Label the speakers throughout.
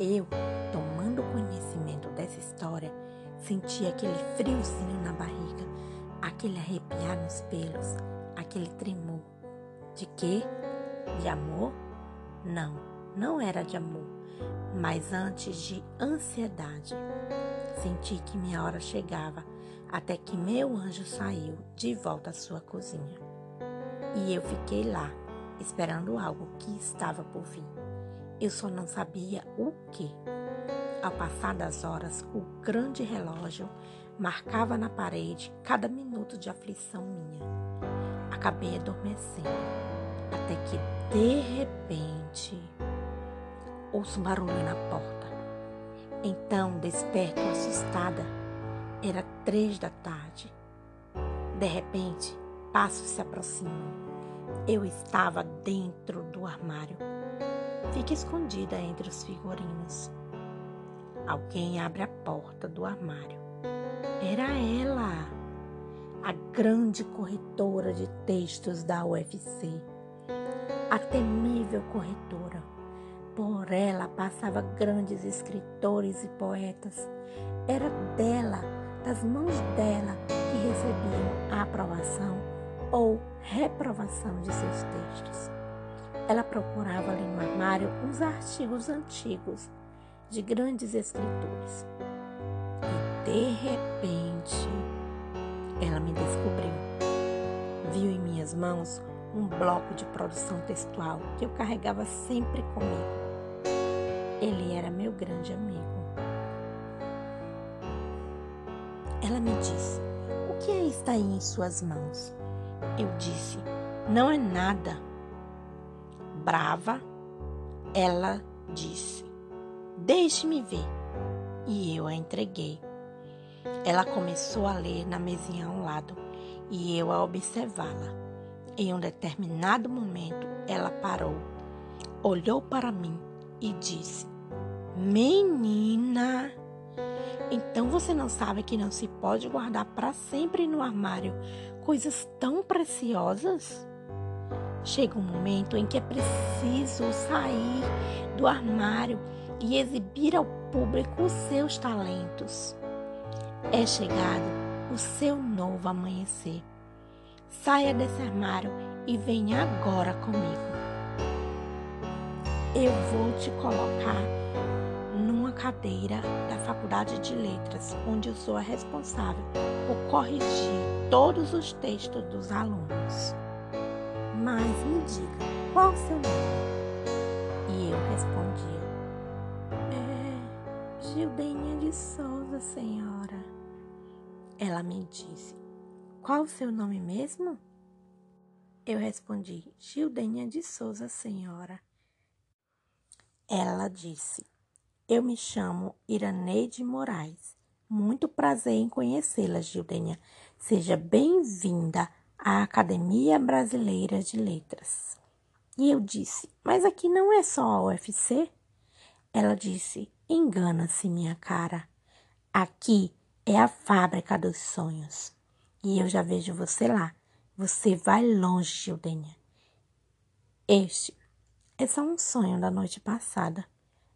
Speaker 1: Eu, tomando conhecimento dessa história, senti aquele friozinho na barriga, aquele arrepiar nos pelos, aquele tremor. De quê? De amor? Não, não era de amor, mas antes de ansiedade. Senti que minha hora chegava, até que meu anjo saiu de volta à sua cozinha. E eu fiquei lá, esperando algo que estava por vir. Eu só não sabia o que. Ao passar das horas, o grande relógio marcava na parede cada minuto de aflição minha. Acabei adormecendo, até que de repente ouço um barulho na porta. Então desperto assustada. Era três da tarde. De repente, passos se aproximam. Eu estava dentro do armário. Fica escondida entre os figurinos. Alguém abre a porta do armário. Era ela, a grande corretora de textos da UFC, a temível corretora. Por ela passava grandes escritores e poetas. Era dela, das mãos dela, que recebiam a aprovação ou reprovação de seus textos. Ela procurava ali no armário uns artigos antigos de grandes escritores. E de repente, ela me descobriu. Viu em minhas mãos um bloco de produção textual que eu carregava sempre comigo. Ele era meu grande amigo. Ela me disse: O que é está aí em suas mãos? Eu disse: Não é nada. Brava, ela disse: Deixe-me ver. E eu a entreguei. Ela começou a ler na mesinha ao lado e eu a observá-la. Em um determinado momento, ela parou, olhou para mim e disse: Menina, então você não sabe que não se pode guardar para sempre no armário coisas tão preciosas? Chega um momento em que é preciso sair do armário e exibir ao público os seus talentos. É chegado o seu novo amanhecer. Saia desse armário e venha agora comigo. Eu vou te colocar numa cadeira da Faculdade de Letras, onde eu sou a responsável por corrigir todos os textos dos alunos. Mas me diga, qual o seu nome? E eu respondia: É Gildênia de Souza, senhora. Ela me disse: Qual o seu nome mesmo? Eu respondi: Gildênia de Souza, senhora. Ela disse: Eu me chamo Iraneide Moraes. Muito prazer em conhecê-la, Gildênia. Seja bem-vinda à Academia Brasileira de Letras. E eu disse: Mas aqui não é só a UFC? Ela disse: Engana-se, minha cara. Aqui é a fábrica dos sonhos. E eu já vejo você lá. Você vai longe, Gildênia. Este é só um sonho da noite passada,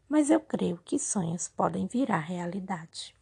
Speaker 1: mas eu creio que sonhos podem virar realidade.